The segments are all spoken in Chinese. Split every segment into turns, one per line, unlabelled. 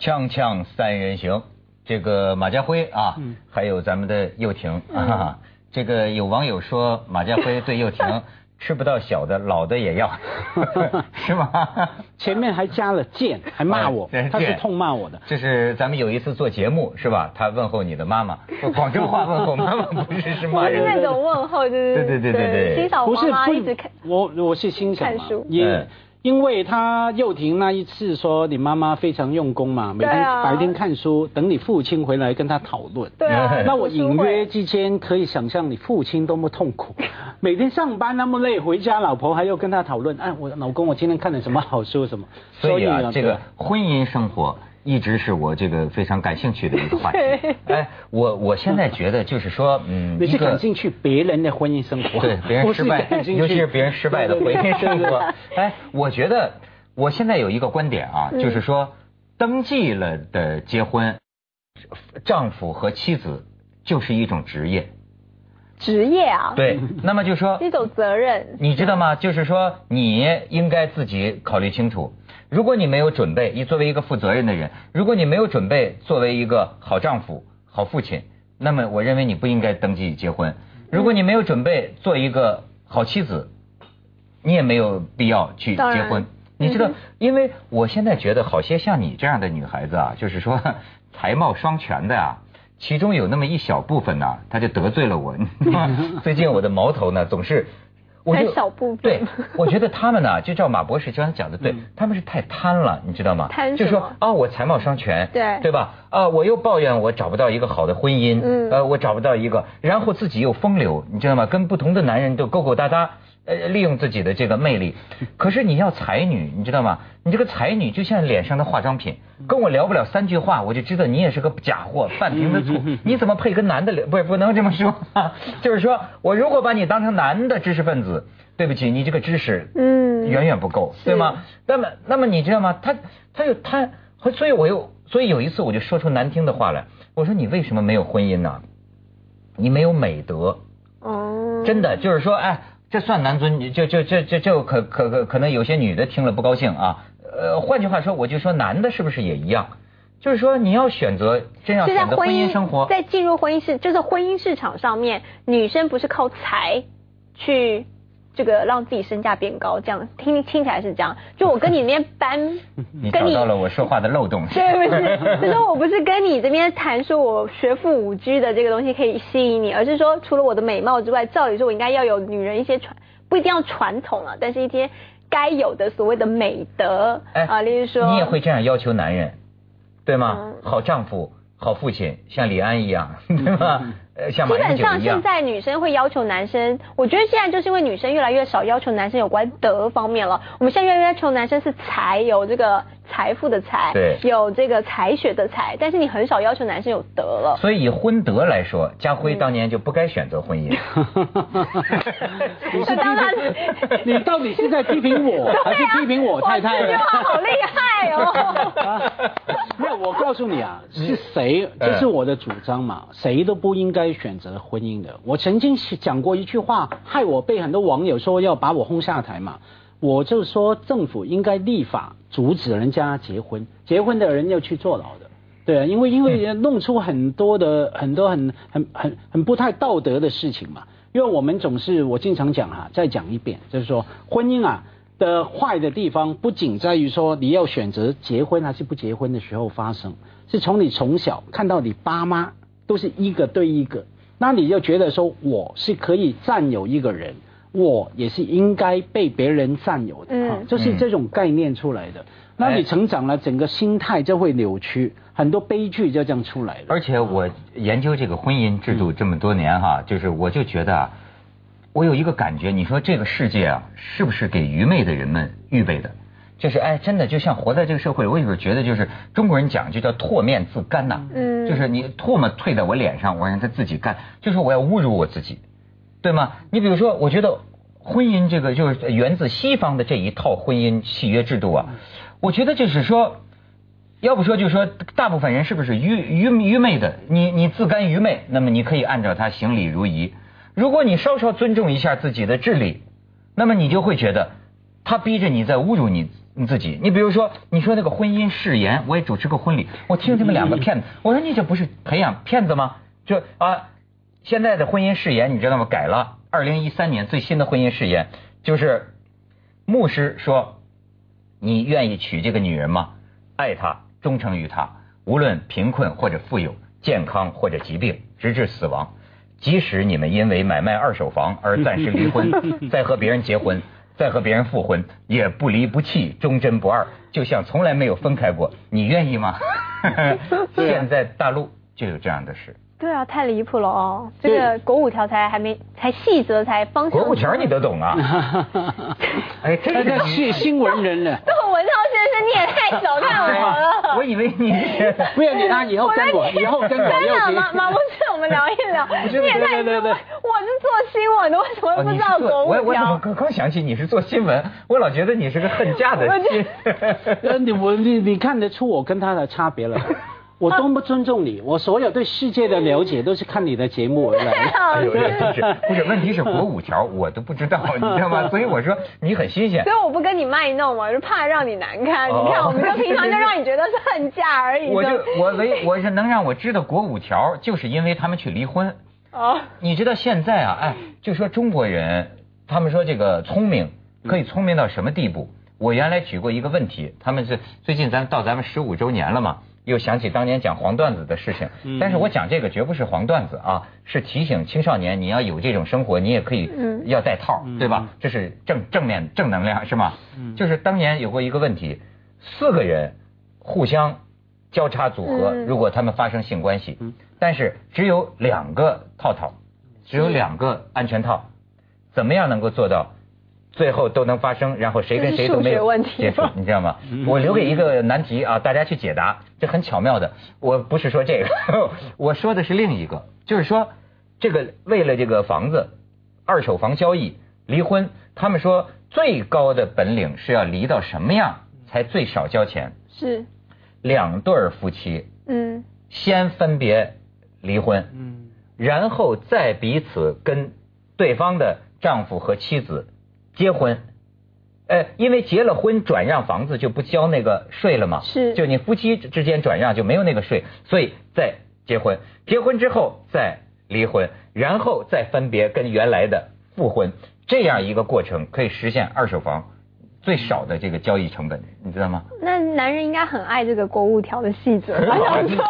锵锵三人行，这个马家辉啊，还有咱们的又廷啊，这个有网友说 马家辉对又廷吃不到小的，老的也要，是吗？
前面还加了贱，还骂我，他是痛骂我的。
这是咱们有一次做节目是吧？他问候你的妈妈，广州话问候妈妈，不是是骂人。
不是那种问候，就是
对对对对对，
欣赏妈妈一直看
我，我是欣赏
看书，
也。因为他幼婷那一次说你妈妈非常用功嘛，每天白天看书，等你父亲回来跟他讨论。
对啊。
那我隐约之间可以想象你父亲多么痛苦，每天上班那么累，回家老婆还要跟他讨论，哎，我老公我今天看了什么好书什么。
所以啊，这个婚姻生活。一直是我这个非常感兴趣的一个话题。哎，我我现在觉得就是说，嗯，
你是感兴趣别人的婚姻生活，
对别人失败，尤其是别人失败的婚姻生活。哎，我觉得我现在有一个观点啊，就是说，登记了的结婚，丈夫和妻子就是一种职业。
职业啊？
对，那么就说
一种责任。
你知道吗？就是说，你应该自己考虑清楚。如果你没有准备，你作为一个负责任的人，如果你没有准备作为一个好丈夫、好父亲，那么我认为你不应该登记结婚。如果你没有准备做一个好妻子，你也没有必要去结婚。你知道，因为我现在觉得，好些像你这样的女孩子啊，就是说 才貌双全的啊，其中有那么一小部分呢，他就得罪了我。最近我的矛头呢，总是。
很小部分。
对，我觉得他们呢，就照马博士刚才讲的，对，他们是太贪了，你知道吗？
贪
就说啊，我才貌双全，
对，
对吧？啊，我又抱怨我找不到一个好的婚姻，嗯，呃，我找不到一个，然后自己又风流，你知道吗？跟不同的男人都勾勾搭搭。呃，利用自己的这个魅力，可是你要才女，你知道吗？你这个才女就像脸上的化妆品，跟我聊不了三句话，我就知道你也是个假货，半瓶子醋。你怎么配跟男的聊？不，不能这么说。就是说我如果把你当成男的知识分子，对不起，你这个知识嗯远远不够，对吗？那么，那么你知道吗？他他又他，所以我又所以有一次我就说出难听的话来，我说你为什么没有婚姻呢？你没有美德哦，真的就是说，哎。这算男尊女，就就这这这可可可可能有些女的听了不高兴啊。呃，换句话说，我就说男的是不是也一样？就是说你要选择真要选择婚姻生活，
在进入婚姻市，就是婚姻市场上面，女生不是靠财去。这个让自己身价变高，这样听听起来是这样。就我跟你那边搬，
你找到了我说话的漏洞。
对 不是，就是我不是跟你这边谈说我学富五居的这个东西可以吸引你，而是说除了我的美貌之外，照理说我应该要有女人一些传，不一定要传统啊，但是一些该有的所谓的美德啊，例如说
你也会这样要求男人，对吗？好丈夫。好父亲，像李安一样，对吧？呃，像
基本上现在女生会要求男生，我觉得现在就是因为女生越来越少要求男生有关德方面了。我们现在越来越要求男生是才有这个财富的财，
对，
有这个才学的才，但是你很少要求男生有德了。
所以以婚德来说，家辉当年就不该选择婚姻。
你是批评你到底是在批评我，还是批评我太太？
这句话好厉害哦！
那我告诉你啊，是谁？这是我的主张嘛，谁都不应该选择婚姻的。我曾经讲过一句话，害我被很多网友说要把我轰下台嘛。我就说政府应该立法阻止人家结婚，结婚的人要去坐牢的。对啊，因为因为弄出很多的很多很很很很不太道德的事情嘛。因为我们总是我经常讲哈，再讲一遍，就是说婚姻啊。的坏的地方不仅在于说你要选择结婚还是不结婚的时候发生，是从你从小看到你爸妈都是一个对一个，那你就觉得说我是可以占有一个人，我也是应该被别人占有的，嗯，就是这种概念出来的。那你成长了，整个心态就会扭曲，很多悲剧就这样出来了。
而且我研究这个婚姻制度这么多年哈，就是我就觉得啊。我有一个感觉，你说这个世界啊，是不是给愚昧的人们预备的？就是哎，真的就像活在这个社会，我有时候觉得就是中国人讲就叫唾面自干呐，嗯，就是你唾沫退在我脸上，我让他自己干，就是我要侮辱我自己，对吗？你比如说，我觉得婚姻这个就是源自西方的这一套婚姻契约制度啊，我觉得就是说，要不说就是说，大部分人是不是愚愚愚昧的？你你自甘愚昧，那么你可以按照他行礼如仪。如果你稍稍尊重一下自己的智力，那么你就会觉得，他逼着你在侮辱你你自己。你比如说，你说那个婚姻誓言，我也主持过婚礼，我听他们两个骗子，我说你这不是培养骗子吗？就啊，现在的婚姻誓言你知道吗？改了，二零一三年最新的婚姻誓言就是牧师说，你愿意娶这个女人吗？爱她，忠诚于她，无论贫困或者富有，健康或者疾病，直至死亡。即使你们因为买卖二手房而暂时离婚，再和别人结婚，再和别人复婚，也不离不弃，忠贞不二，就像从来没有分开过。你愿意吗？现在大陆就有这样的事。
对啊，太离谱了哦！这个国五条才还没，才细则才方向。
国五条你都懂啊？
哎，这是新新闻人呢？
窦文涛先生，你也太小看我了。
我以为你
不要你他以后跟我，以后跟我。
真的马？马博士，我们聊一聊。你也太对对我是做新闻的，为什么不知道国五条？
我我怎么刚刚想起你是做新闻？我老觉得你是个恨嫁的心。
你我你你看得出我跟他的差别了？我多么尊重你！我所有对世界的了解都是看你的节目而来。
哎呦，真是不是？问题是国五条我都不知道，你知道吗？所以我说你很新鲜。
所以我不跟你卖弄嘛，是怕让你难堪。你看，我们就平常就让你觉得是恨嫁而已。
我就我唯我是能让我知道国五条，就是因为他们去离婚。哦。你知道现在啊，哎，就说中国人，他们说这个聪明可以聪明到什么地步？我原来举过一个问题，他们是最近咱到咱们十五周年了嘛。又想起当年讲黄段子的事情，但是我讲这个绝不是黄段子啊，是提醒青少年你要有这种生活，你也可以要带套，对吧？这是正正面正能量是吗？就是当年有过一个问题，四个人互相交叉组合，如果他们发生性关系，但是只有两个套套，只有两个安全套，怎么样能够做到？最后都能发生，然后谁跟谁都没有接触，你知道吗？我留给一个难题啊，大家去解答，这很巧妙的。我不是说这个，我说的是另一个，就是说这个为了这个房子，二手房交易离婚，他们说最高的本领是要离到什么样才最少交钱？
是
两对夫妻，嗯，先分别离婚，嗯，然后再彼此跟对方的丈夫和妻子。结婚，呃，因为结了婚转让房子就不交那个税了嘛，
是，
就你夫妻之间转让就没有那个税，所以再结婚，结婚之后再离婚，然后再分别跟原来的复婚，这样一个过程可以实现二手房。最少的这个交易成本，你知道吗？
那男人应该很爱这个国务条的细则，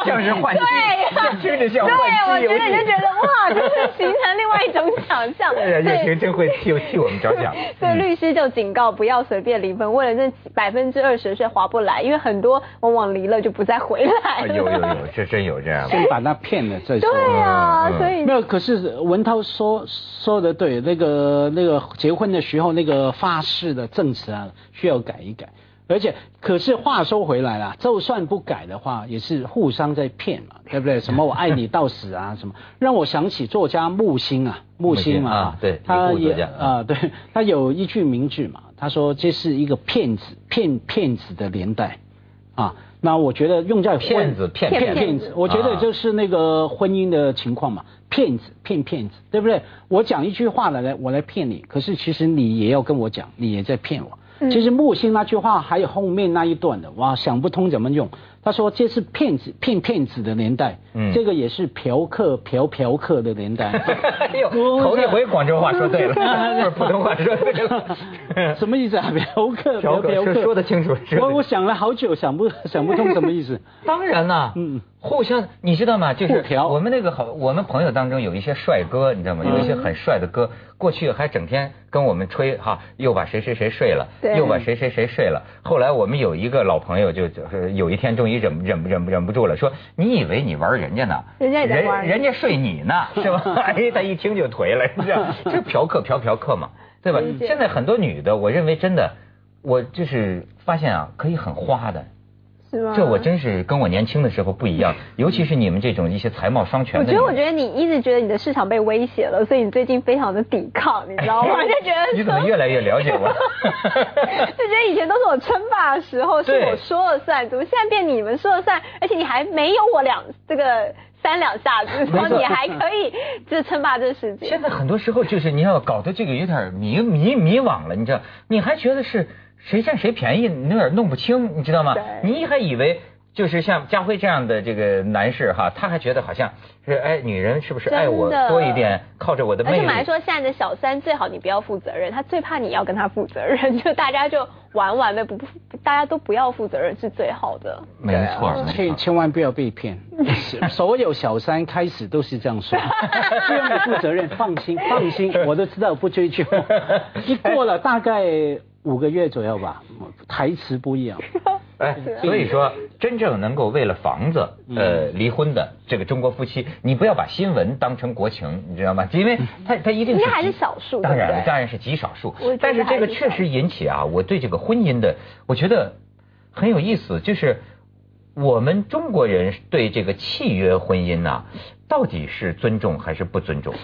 像是换妻，
对，
听着像换
妻，我觉得你就觉得哇，就是形成另外一种想象。
对，叶婷真会替替我们着想。
所以律师就警告不要随便离婚，为了那百分之二十是划不来，因为很多往往离了就不再回来。
有有有，这真有这样。
先把他骗了再说。
对啊，所以
没有。可是文涛说说的对，那个那个结婚的时候那个发誓的证词啊。需要改一改，而且可是话说回来了，就算不改的话，也是互相在骗嘛，对不对？什么我爱你到死啊，什么让我想起作家木心啊，木心嘛，
对，
他也啊，对他有一句名句嘛，他说这是一个骗子骗骗子的年代啊。那我觉得用在
骗子骗
骗骗子，我觉得就是那个婚姻的情况嘛，骗子骗骗子，对不对？我讲一句话来来，我来骗你，可是其实你也要跟我讲，你也在骗我。其实木星那句话还有后面那一段的，哇，想不通怎么用。他说这是骗子骗骗子的年代，这个也是嫖客嫖嫖客的年代。
哎呦头一回广州话说对了，不是普通话说对了。
什么意思啊？嫖客
嫖客说得清楚。
我我想了好久，想不想不通什么意思。
当然啦，嗯。互相，你知道吗？就是我们那个好，我们朋友当中有一些帅哥，你知道吗？有一些很帅的哥，过去还整天跟我们吹哈，又把谁谁谁睡了，又把谁谁谁睡了。后来我们有一个老朋友，就就是有一天终于忍忍忍忍不住了，说：“你以为你玩人家呢？
人家
人人家睡你呢，是吧？” 哎，他一听就颓了，你知道，这嫖客嫖嫖客嘛，对吧？现在很多女的，我认为真的，我就是发现啊，可以很花的。这我真是跟我年轻的时候不一样，尤其是你们这种一些才貌双全。
我觉得，我觉得你一直觉得你的市场被威胁了，所以你最近非常的抵抗，你知道吗？就觉得
你怎么越来越了解我？
就觉得以前都是我称霸的时候，是我说了算，怎么现在变你们说了算？而且你还没有我两这个三两下子，然后你还可以就称霸这世界。
现在很多时候就是你要搞得这个有点迷迷迷惘了，你知道？你还觉得是？谁占谁便宜，你有点弄不清，你知道吗？你还以为。就是像家辉这样的这个男士哈，他还觉得好像是哎，女人是不是爱我多一点，靠着我的魅力。
而且来说，现在的小三最好你不要负责任，他最怕你要跟他负责任，就大家就玩玩呗，不不，大家都不要负责任是最好的。
没错，
千千万不要被骗。所有小三开始都是这样说，不用你负责任，放心放心，我都知道不追究。一过了大概五个月左右吧，台词不一样。
哎，所以说，真正能够为了房子呃离婚的这个中国夫妻，你不要把新闻当成国情，你知道吗？因为他他一定是
还是少数，
当然当然是极少数。但是这个确实引起啊，我对这个婚姻的，我觉得很有意思，就是我们中国人对这个契约婚姻呐，到底是尊重还是不尊重？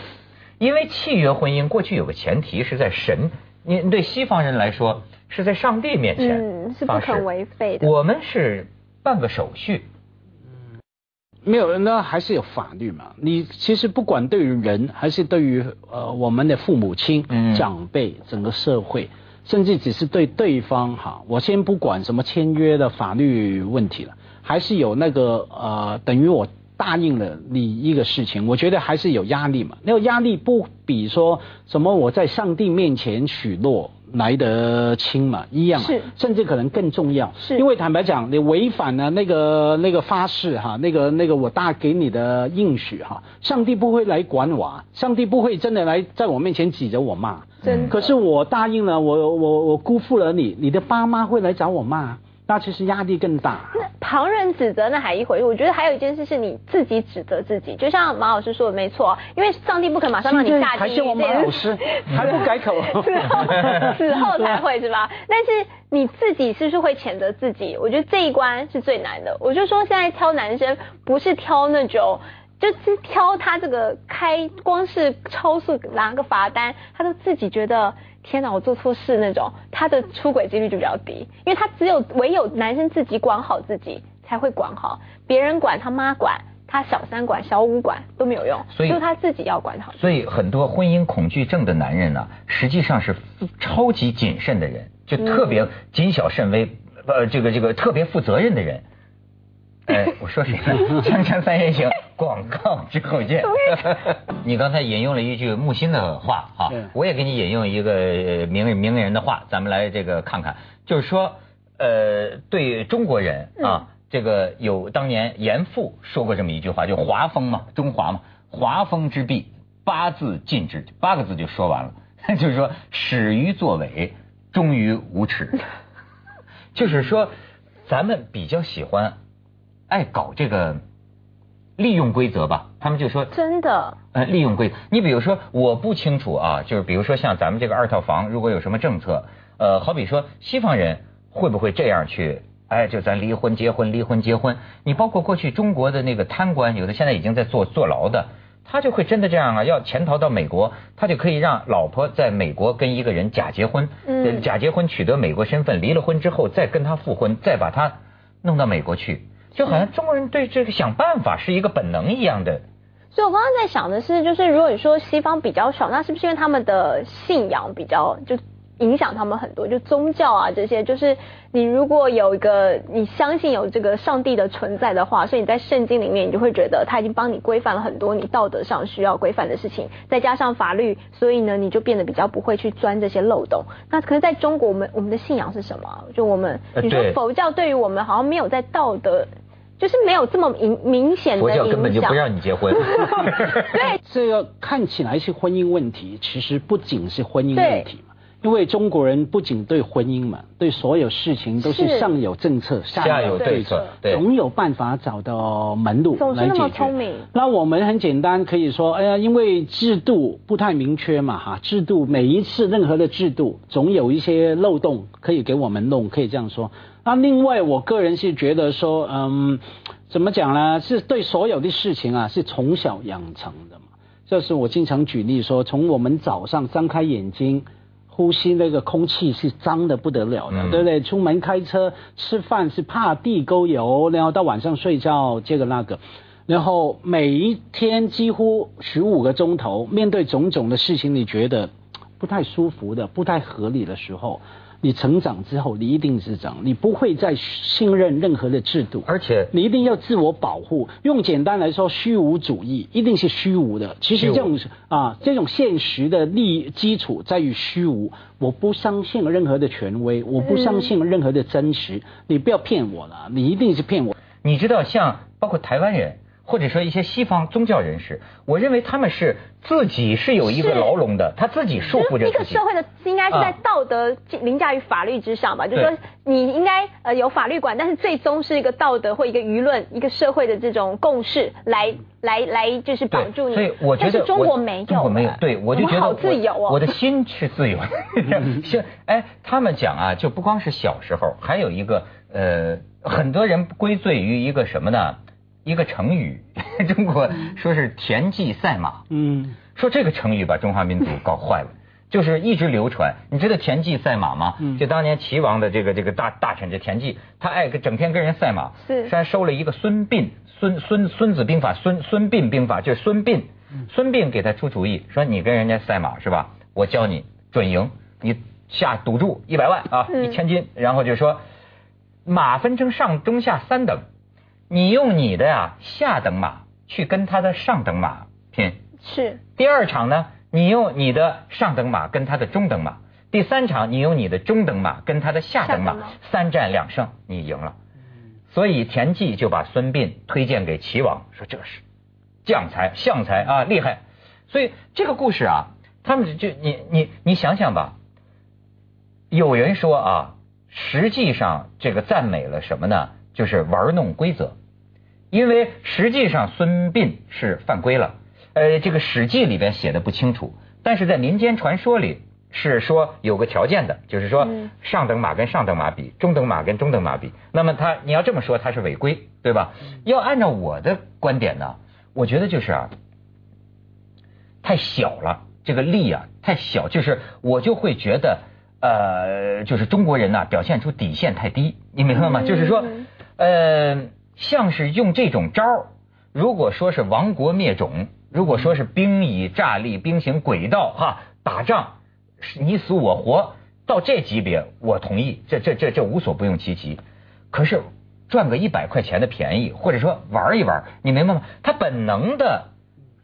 因为契约婚姻过去有个前提是在神，你对西方人来说。是在上帝面前，
嗯，是不可违背的。
我们是办个手续，
嗯，没有，那还是有法律嘛。你其实不管对于人，还是对于呃我们的父母亲、长辈、整个社会，甚至只是对对方哈，我先不管什么签约的法律问题了，还是有那个呃，等于我答应了你一个事情，我觉得还是有压力嘛。那个压力不比说什么我在上帝面前许诺。来得轻嘛，一样，
是，
甚至可能更重要，
是，
因为坦白讲，你违反了那个那个发誓哈，那个那个我大给你的应许哈，上帝不会来管我，上帝不会真的来在我面前挤着我骂，
真，
可是我答应了，我我我辜负了你，你的爸妈会来找我骂。那其实压力更大。
那旁人指责那还一回事，我觉得还有一件事是你自己指责自己。就像马老师说的没错，因为上帝不可能马上让你下地狱。
还是我马老师还不改口，
死后死后才会是吧？但是你自己是不是会谴责自己？我觉得这一关是最难的。我就说现在挑男生不是挑那种，就是挑他这个开光是超速拿个罚单，他都自己觉得。天哪，我做错事那种，他的出轨几率就比较低，因为他只有唯有男生自己管好自己，才会管好别人管他妈管他小三管小五管都没有用，所以他自己要管好。
所以很多婚姻恐惧症的男人呢，实际上是超级谨慎的人，就特别谨小慎微，呃，这个这个特别负责任的人。哎，我说谁呢？锵锵三人行，广告之后见。你刚才引用了一句木心的话，啊，我也给你引用一个名名人的话，咱们来这个看看，就是说，呃，对中国人啊，这个有当年严复说过这么一句话，就华风嘛，中华嘛，华风之弊，八字禁之，八个字就说完了，就是说始于作伪，终于无耻，就是说咱们比较喜欢。爱搞这个利用规则吧，他们就说
真的，
呃，利用规则。你比如说，我不清楚啊，就是比如说像咱们这个二套房，如果有什么政策，呃，好比说西方人会不会这样去？哎，就咱离婚结婚，离婚结婚。你包括过去中国的那个贪官，有的现在已经在坐坐牢的，他就会真的这样啊，要潜逃到美国，他就可以让老婆在美国跟一个人假结婚，嗯，假结婚取得美国身份，离了婚之后再跟他复婚，再把他弄到美国去。就好像中国人对这个想办法是一个本能一样的。
所以我刚刚在想的是，就是如果你说西方比较少，那是不是因为他们的信仰比较就影响他们很多？就宗教啊这些，就是你如果有一个你相信有这个上帝的存在的话，所以你在圣经里面你就会觉得他已经帮你规范了很多你道德上需要规范的事情，再加上法律，所以呢你就变得比较不会去钻这些漏洞。那可是在中国，我们我们的信仰是什么？就我们你说佛教对于我们好像没有在道德。就是没有这么明明显的
影响。佛教根本就不让你结婚。
对，
这个看起来是婚姻问题，其实不仅是婚姻问题嘛。因为中国人不仅对婚姻嘛，对所有事情都是上有政策，
下有对策，
总有办法找到门路来解决。那我们很简单可以说，哎呀，因为制度不太明确嘛，哈，制度每一次任何的制度总有一些漏洞可以给我们弄，可以这样说。那另外，我个人是觉得说，嗯，怎么讲呢？是对所有的事情啊，是从小养成的嘛。这是我经常举例说，从我们早上张开眼睛，呼吸那个空气是脏的不得了的，对不对？出门开车、吃饭是怕地沟油，然后到晚上睡觉这个那个，然后每一天几乎十五个钟头，面对种种的事情，你觉得不太舒服的、不太合理的时候。你成长之后，你一定是这样，你不会再信任任何的制度，
而且
你一定要自我保护。用简单来说，虚无主义一定是虚无的。其实这种啊，这种现实的利基础在于虚无。我不相信任何的权威，我不相信任何的真实。你不要骗我了，你一定是骗我。
你知道，像包括台湾人。或者说一些西方宗教人士，我认为他们是自己是有一个牢笼的，他自己束缚着自己
一个社会的应该是在道德凌驾于法律之上吧？就是说你应该呃有法律管，但是最终是一个道德或一个舆论、一个社会的这种共识来来来就是绑住你。
所以我觉得
中国没有，
中国没有。对，我就觉得
好自由哦，
我的心是自由。是哎，他们讲啊，就不光是小时候，还有一个呃，很多人归罪于一个什么呢？一个成语，中国说是田忌赛马。嗯，说这个成语把中华民族搞坏了，就是一直流传。你知道田忌赛马吗？嗯，就当年齐王的这个这个大大臣这田忌，他爱整天跟人赛马。
是，
还收了一个孙膑，孙孙孙子兵法，孙孙膑兵法，就是孙膑。孙膑给他出主意，说你跟人家赛马是吧？我教你准赢，你下赌注一百万啊，一千金，然后就说马分成上中下三等。你用你的呀下等马去跟他的上等马拼，
是。
第二场呢，你用你的上等马跟他的中等马，第三场你用你的中等马跟他的下等马，三战两胜，你赢了。所以田忌就把孙膑推荐给齐王，说这是将才、相才啊，厉害。所以这个故事啊，他们就你你你想想吧，有人说啊，实际上这个赞美了什么呢？就是玩弄规则，因为实际上孙膑是犯规了。呃，这个《史记》里边写的不清楚，但是在民间传说里是说有个条件的，就是说上等马跟上等马比，中等马跟中等马比。那么他你要这么说，他是违规，对吧？要按照我的观点呢，我觉得就是啊，太小了，这个力啊太小，就是我就会觉得呃，就是中国人呐表现出底线太低，你明白吗？就是说。呃，像是用这种招，如果说是亡国灭种，如果说是兵以诈立、兵行诡道，哈，打仗你死我活，到这级别我同意，这这这这无所不用其极。可是赚个一百块钱的便宜，或者说玩一玩，你明白吗？他本能的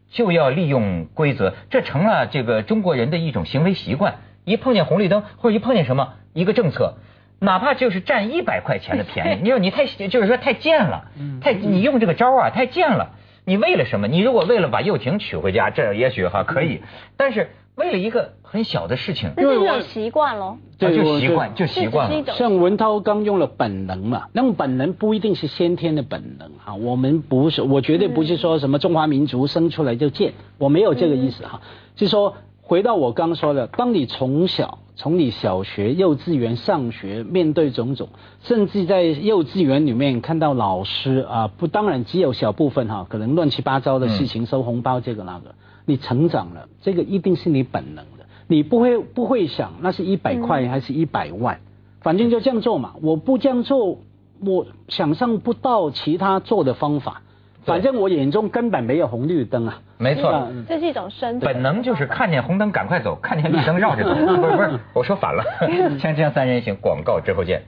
就要利用规则，这成了这个中国人的一种行为习惯。一碰见红绿灯，或者一碰见什么一个政策。哪怕就是占一百块钱的 便宜，你说你太就是说太贱了，太你用这个招啊太贱了。你为了什么？你如果为了把幼婷娶回家，这也许哈可以。但是为了一个很小的事情，
那是一种习惯喽。
对，就习惯就习惯了。
像文涛刚用了本能嘛，那么本能不一定是先天的本能哈。我们不是，我绝对不是说什么中华民族生出来就贱，我没有这个意思哈。是说回到我刚说的，当你从小。从你小学、幼稚园上学，面对种种，甚至在幼稚园里面看到老师啊，不，当然只有小部分哈，可能乱七八糟的事情，收红包这个那个，你成长了，这个一定是你本能的，你不会不会想那是一百块还是一百万，反正就这样做嘛，我不这样做，我想象不到其他做的方法。反正我眼中根本没有红绿灯啊，
没错，
这是一种生
本能，就是看见红灯赶快走，看见绿灯绕着走。不是不是，我说反了。锵锵三人行，广告之后见。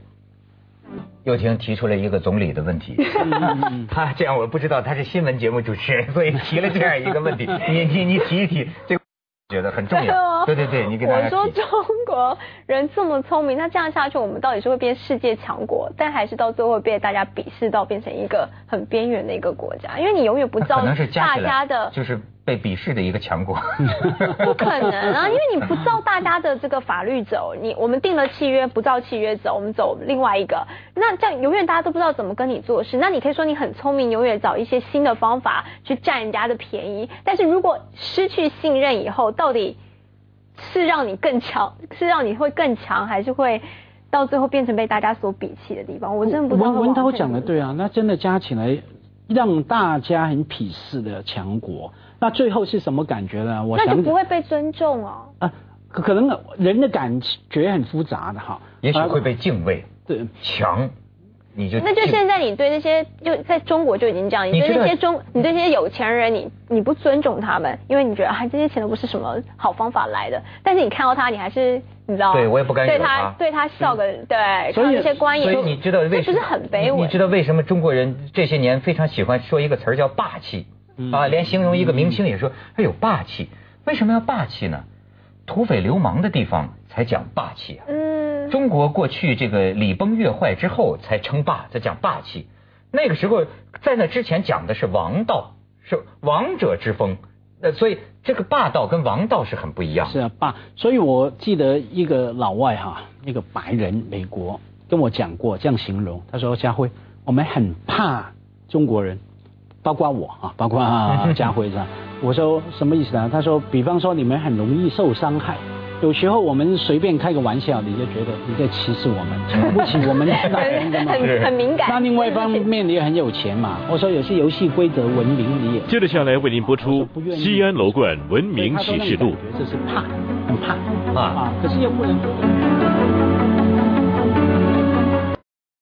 又听提出了一个总理的问题，他这样我不知道他是新闻节目主持人，所以提了这样一个问题，你你你提一提这。觉得很重要，对对对，你给大
家我说中国人这么聪明，那这样下去，我们到底是会变世界强国，但还是到最后被大家鄙视到变成一个很边缘的一个国家？因为你永远不知道大家的，
就是。被鄙视的一个强国，
不可能啊！因为你不照大家的这个法律走，你我们定了契约不照契约走，我们走另外一个，那这样永远大家都不知道怎么跟你做事。那你可以说你很聪明，永远找一些新的方法去占人家的便宜。但是如果失去信任以后，到底是让你更强，是让你会更强，还是会到最后变成被大家所鄙弃的地方？我真的不知道。
文文涛讲的对啊，那真的加起来让大家很鄙视的强国。那最后是什么感觉呢？我
那就不会被尊重哦。啊，
可能人的感觉很复杂的哈。
也许会被敬畏。
对。
强，你就。
那就现在你对那些就在中国就已经这样，你对那些中，你对那些有钱人，你你不尊重他们，因为你觉得啊这些钱都不是什么好方法来的，但是你看到他，你还是你知道？
对我也不敢惹
对他，对他笑个对，所以一些官
员，所以你知道为什么？
不是很卑微。
你知道为什么中国人这些年非常喜欢说一个词儿叫霸气？啊，连形容一个明星也说他有霸气。为什么要霸气呢？土匪流氓的地方才讲霸气啊。嗯。中国过去这个礼崩乐坏之后才称霸，才讲霸气。那个时候在那之前讲的是王道，是王者之风。那所以这个霸道跟王道是很不一样。
是啊，霸。所以我记得一个老外哈，一个白人美国跟我讲过这样形容，他说：“家辉，我们很怕中国人。”包括我啊，包括家辉这样，我说什么意思呢？他说，比方说你们很容易受伤害，有时候我们随便开个玩笑，你就觉得你在歧视我们，瞧不起我们
那人的嘛，很很敏感。
那另外一方面你也很有钱嘛，我说有些游戏规则文明你也。
接着下来为您播出《西安楼冠文明启示录》。
这是怕，很怕，怕啊，可是又不能。